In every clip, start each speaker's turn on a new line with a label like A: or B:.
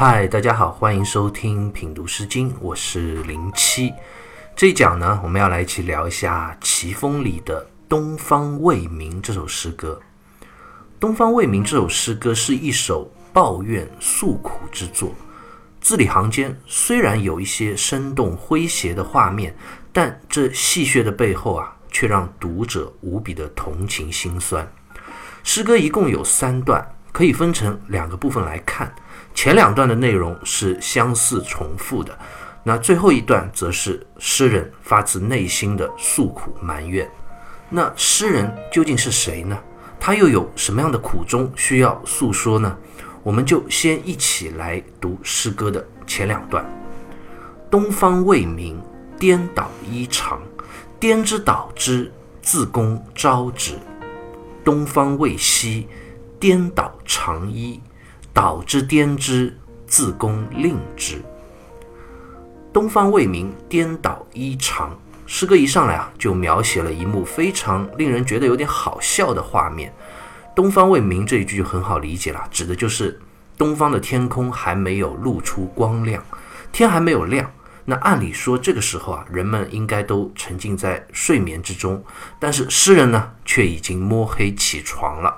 A: 嗨，大家好，欢迎收听品读诗经，我是零七。这一讲呢，我们要来一起聊一下《齐风》里的《东方未明》这首诗歌。《东方未明》这首诗歌是一首抱怨诉苦之作，字里行间虽然有一些生动诙谐的画面，但这戏谑的背后啊，却让读者无比的同情心酸。诗歌一共有三段，可以分成两个部分来看。前两段的内容是相似重复的，那最后一段则是诗人发自内心的诉苦埋怨。那诗人究竟是谁呢？他又有什么样的苦衷需要诉说呢？我们就先一起来读诗歌的前两段：东方未明，颠倒衣裳，颠之倒之，自宫招之。东方未息，颠倒长衣，倒之颠之，自宫令之。东方未明，颠倒衣裳。诗歌一上来啊，就描写了一幕非常令人觉得有点好笑的画面。东方未明这一句就很好理解了，指的就是东方的天空还没有露出光亮，天还没有亮。那按理说，这个时候啊，人们应该都沉浸在睡眠之中，但是诗人呢，却已经摸黑起床了。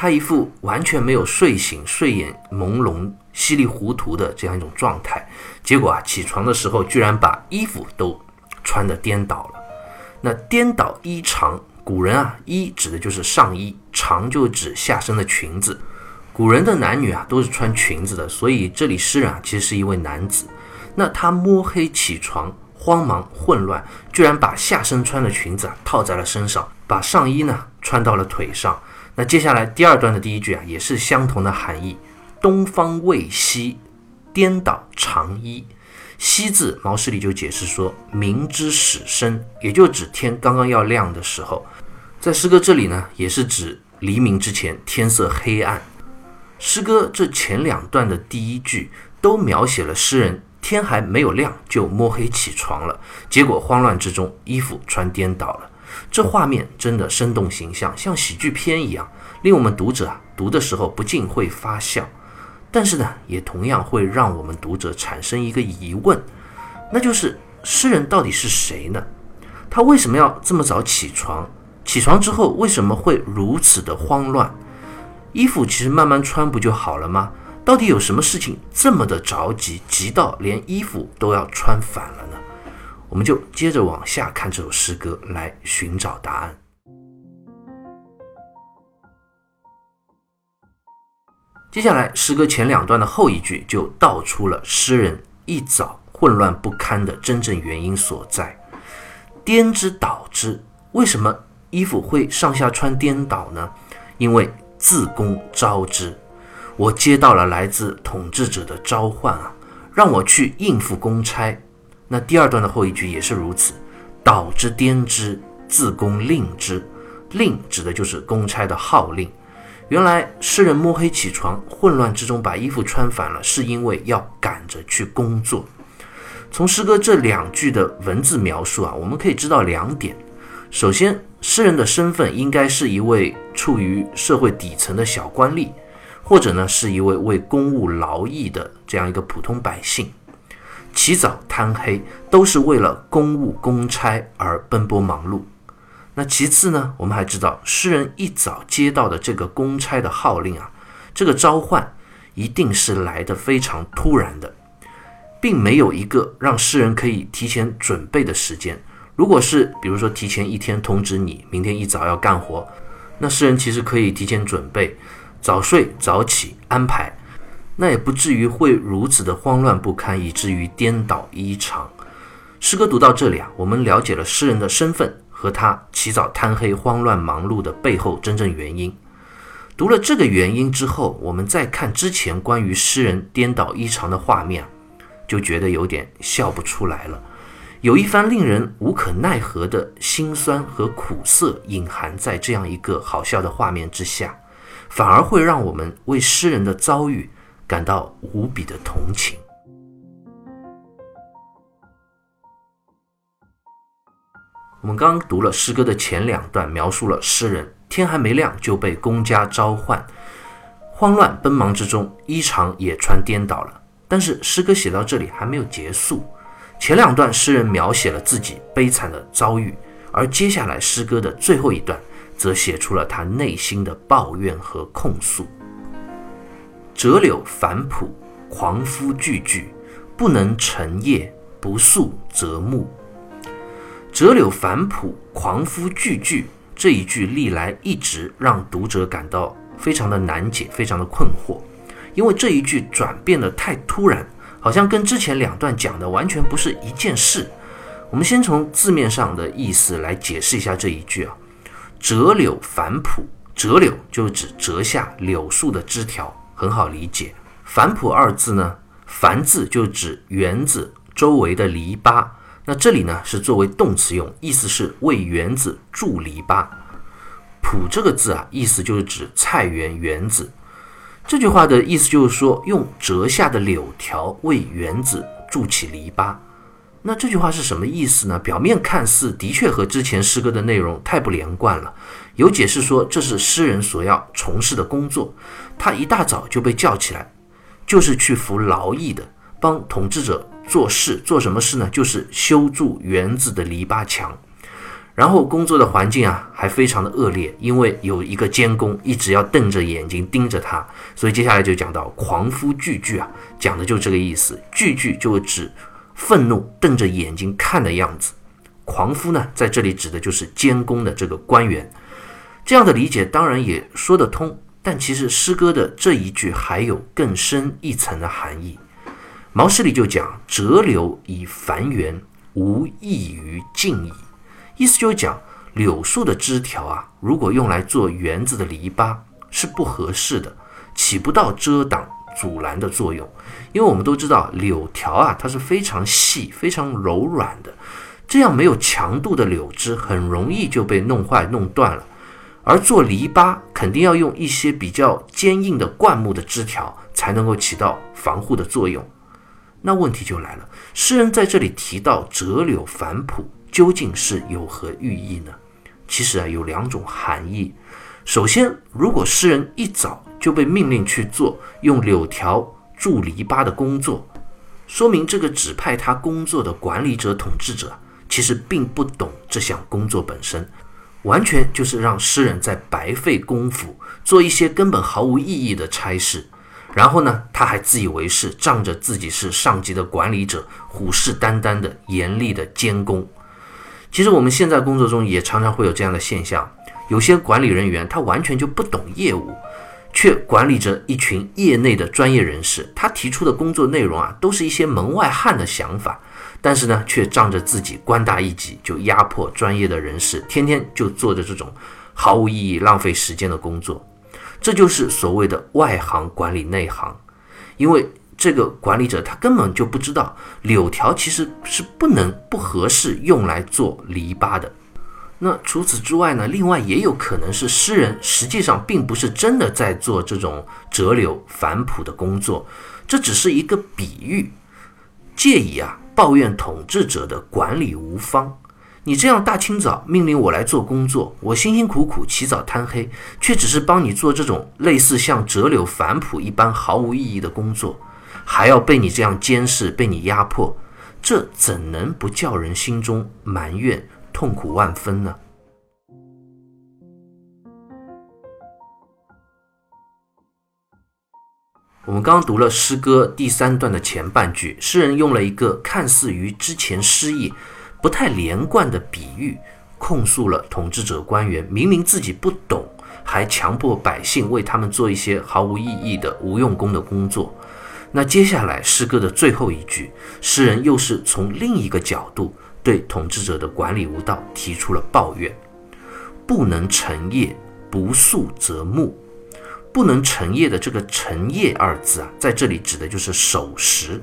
A: 他一副完全没有睡醒、睡眼朦胧、稀里糊涂的这样一种状态。结果啊，起床的时候居然把衣服都穿得颠倒了。那颠倒衣裳，古人啊，衣指的就是上衣，裳就指下身的裙子。古人的男女啊，都是穿裙子的，所以这里诗人啊，其实是一位男子。那他摸黑起床，慌忙混乱，居然把下身穿的裙子啊套在了身上，把上衣呢穿到了腿上。那接下来第二段的第一句啊，也是相同的含义：东方未息，颠倒长衣。西字，毛诗里就解释说，明之始生，也就指天刚刚要亮的时候。在诗歌这里呢，也是指黎明之前，天色黑暗。诗歌这前两段的第一句都描写了诗人。天还没有亮就摸黑起床了，结果慌乱之中衣服穿颠倒了。这画面真的生动形象，像喜剧片一样，令我们读者啊读的时候不禁会发笑。但是呢，也同样会让我们读者产生一个疑问，那就是诗人到底是谁呢？他为什么要这么早起床？起床之后为什么会如此的慌乱？衣服其实慢慢穿不就好了吗？到底有什么事情这么的着急，急到连衣服都要穿反了呢？我们就接着往下看这首诗歌，来寻找答案。接下来，诗歌前两段的后一句就道出了诗人一早混乱不堪的真正原因所在。颠之倒之，为什么衣服会上下穿颠倒呢？因为自宫招之。我接到了来自统治者的召唤啊，让我去应付公差。那第二段的后一句也是如此，导之颠之，自宫令之。令指的就是公差的号令。原来诗人摸黑起床，混乱之中把衣服穿反了，是因为要赶着去工作。从诗歌这两句的文字描述啊，我们可以知道两点。首先，诗人的身份应该是一位处于社会底层的小官吏。或者呢，是一位为公务劳役的这样一个普通百姓，起早贪黑都是为了公务公差而奔波忙碌。那其次呢，我们还知道诗人一早接到的这个公差的号令啊，这个召唤一定是来的非常突然的，并没有一个让诗人可以提前准备的时间。如果是比如说提前一天通知你明天一早要干活，那诗人其实可以提前准备。早睡早起安排，那也不至于会如此的慌乱不堪，以至于颠倒衣裳。诗歌读到这里啊，我们了解了诗人的身份和他起早贪黑、慌乱忙碌的背后真正原因。读了这个原因之后，我们再看之前关于诗人颠倒衣裳的画面，就觉得有点笑不出来了，有一番令人无可奈何的辛酸和苦涩隐含在这样一个好笑的画面之下。反而会让我们为诗人的遭遇感到无比的同情。我们刚读了诗歌的前两段，描述了诗人天还没亮就被公家召唤，慌乱奔忙之中，衣裳也穿颠倒了。但是诗歌写到这里还没有结束。前两段诗人描写了自己悲惨的遭遇，而接下来诗歌的最后一段则写出了他内心的抱怨和控诉。折柳繁朴，狂夫句句，不能成业，不速则木。折柳繁朴，狂夫句句，这一句历来一直让读者感到非常的难解，非常的困惑，因为这一句转变的太突然。好像跟之前两段讲的完全不是一件事。我们先从字面上的意思来解释一下这一句啊，“折柳繁朴”，折柳就是指折下柳树的枝条，很好理解。繁朴二字呢，繁字就指园子周围的篱笆，那这里呢是作为动词用，意思是为园子筑篱笆。普这个字啊，意思就是指菜园园子。这句话的意思就是说，用折下的柳条为园子筑起篱笆。那这句话是什么意思呢？表面看似的确和之前诗歌的内容太不连贯了。有解释说，这是诗人所要从事的工作。他一大早就被叫起来，就是去服劳役的，帮统治者做事。做什么事呢？就是修筑园子的篱笆墙。然后工作的环境啊，还非常的恶劣，因为有一个监工一直要瞪着眼睛盯着他，所以接下来就讲到狂夫句句啊，讲的就这个意思。句句就指愤怒瞪着眼睛看的样子。狂夫呢，在这里指的就是监工的这个官员。这样的理解当然也说得通，但其实诗歌的这一句还有更深一层的含义。毛诗里就讲：“折柳以繁园，无益于静矣。”意思就是讲柳树的枝条啊，如果用来做园子的篱笆是不合适的，起不到遮挡、阻拦的作用。因为我们都知道柳条啊，它是非常细、非常柔软的，这样没有强度的柳枝很容易就被弄坏、弄断了。而做篱笆肯定要用一些比较坚硬的灌木的枝条，才能够起到防护的作用。那问题就来了，诗人在这里提到折柳反朴。究竟是有何寓意呢？其实啊，有两种含义。首先，如果诗人一早就被命令去做用柳条筑篱笆的工作，说明这个指派他工作的管理者、统治者其实并不懂这项工作本身，完全就是让诗人在白费功夫做一些根本毫无意义的差事。然后呢，他还自以为是，仗着自己是上级的管理者，虎视眈眈的严厉的监工。其实我们现在工作中也常常会有这样的现象，有些管理人员他完全就不懂业务，却管理着一群业内的专业人士。他提出的工作内容啊，都是一些门外汉的想法，但是呢，却仗着自己官大一级，就压迫专业的人士，天天就做着这种毫无意义、浪费时间的工作。这就是所谓的外行管理内行，因为。这个管理者他根本就不知道柳条其实是不能不合适用来做篱笆的。那除此之外呢？另外也有可能是诗人实际上并不是真的在做这种折柳反朴的工作，这只是一个比喻，借以啊抱怨统治者的管理无方。你这样大清早命令我来做工作，我辛辛苦苦起早贪黑，却只是帮你做这种类似像折柳反朴一般毫无意义的工作。还要被你这样监视，被你压迫，这怎能不叫人心中埋怨、痛苦万分呢？我们刚读了诗歌第三段的前半句，诗人用了一个看似与之前诗意不太连贯的比喻，控诉了统治者官员明明自己不懂，还强迫百姓为他们做一些毫无意义的无用功的工作。那接下来诗歌的最后一句，诗人又是从另一个角度对统治者的管理无道提出了抱怨：不能成业，不速则暮。不能成业的这个“成业”二字啊，在这里指的就是守时，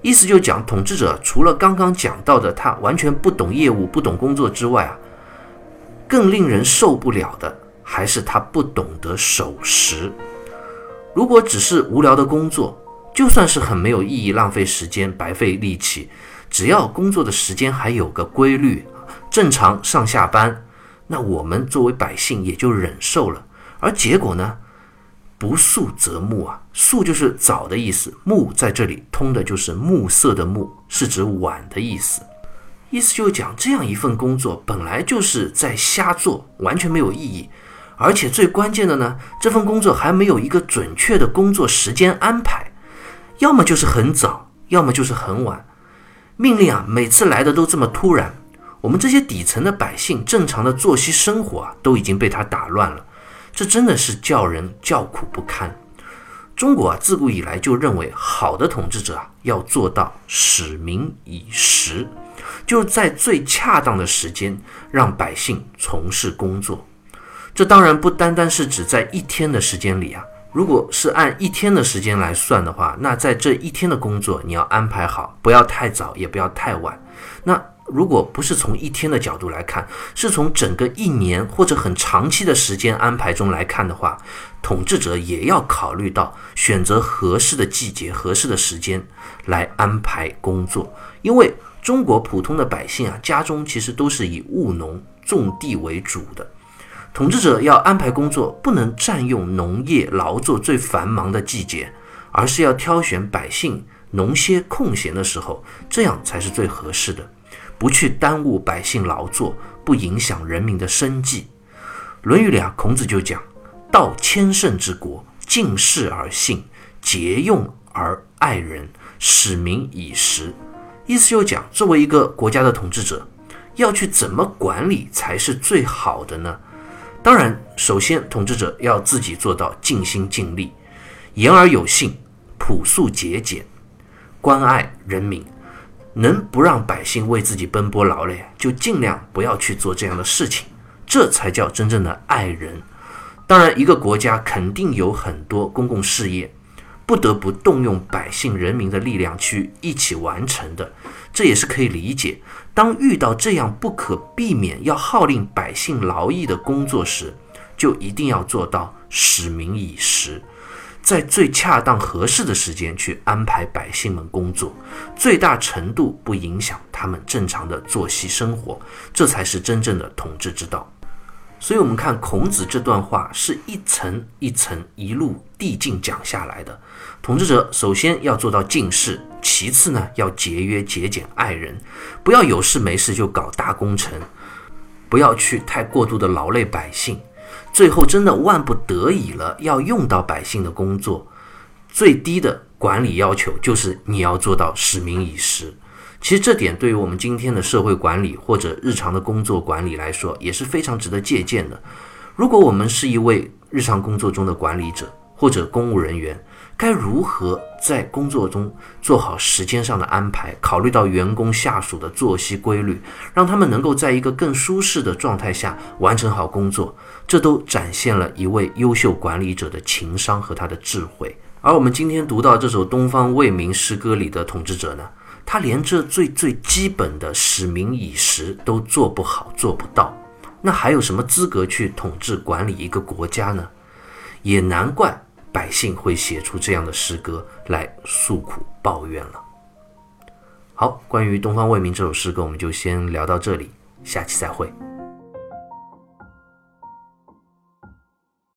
A: 意思就讲统治者除了刚刚讲到的他完全不懂业务、不懂工作之外啊，更令人受不了的还是他不懂得守时。如果只是无聊的工作，就算是很没有意义、浪费时间、白费力气，只要工作的时间还有个规律，正常上下班，那我们作为百姓也就忍受了。而结果呢，不速则暮啊，速就是早的意思，暮在这里通的就是暮色的暮，是指晚的意思。意思就是讲，这样一份工作本来就是在瞎做，完全没有意义。而且最关键的呢，这份工作还没有一个准确的工作时间安排，要么就是很早，要么就是很晚。命令啊，每次来的都这么突然，我们这些底层的百姓正常的作息生活啊，都已经被他打乱了。这真的是叫人叫苦不堪。中国啊，自古以来就认为，好的统治者啊，要做到使民以时，就是在最恰当的时间让百姓从事工作。这当然不单单是指在一天的时间里啊，如果是按一天的时间来算的话，那在这一天的工作你要安排好，不要太早，也不要太晚。那如果不是从一天的角度来看，是从整个一年或者很长期的时间安排中来看的话，统治者也要考虑到选择合适的季节、合适的时间来安排工作，因为中国普通的百姓啊，家中其实都是以务农、种地为主的。统治者要安排工作，不能占用农业劳作最繁忙的季节，而是要挑选百姓农歇空闲的时候，这样才是最合适的，不去耽误百姓劳作，不影响人民的生计。《论语》里啊，孔子就讲：“道千乘之国，敬事而信，节用而爱人，使民以时。”意思就讲，作为一个国家的统治者，要去怎么管理才是最好的呢？当然，首先统治者要自己做到尽心尽力，言而有信，朴素节俭，关爱人民，能不让百姓为自己奔波劳累，就尽量不要去做这样的事情，这才叫真正的爱人。当然，一个国家肯定有很多公共事业。不得不动用百姓人民的力量去一起完成的，这也是可以理解。当遇到这样不可避免要号令百姓劳役的工作时，就一定要做到使民以时，在最恰当合适的时间去安排百姓们工作，最大程度不影响他们正常的作息生活，这才是真正的统治之道。所以，我们看孔子这段话是一层一层、一路递进讲下来的。统治者首先要做到敬事，其次呢要节约节俭、爱人，不要有事没事就搞大工程，不要去太过度的劳累百姓。最后，真的万不得已了，要用到百姓的工作，最低的管理要求就是你要做到使民以时。其实这点对于我们今天的社会管理或者日常的工作管理来说也是非常值得借鉴的。如果我们是一位日常工作中的管理者或者公务人员，该如何在工作中做好时间上的安排，考虑到员工下属的作息规律，让他们能够在一个更舒适的状态下完成好工作，这都展现了一位优秀管理者的情商和他的智慧。而我们今天读到这首《东方未明》诗歌里的统治者呢？他连这最最基本的使民以时都做不好、做不到，那还有什么资格去统治管理一个国家呢？也难怪百姓会写出这样的诗歌来诉苦抱怨了。好，关于《东方未明》这首诗歌，我们就先聊到这里，下期再会。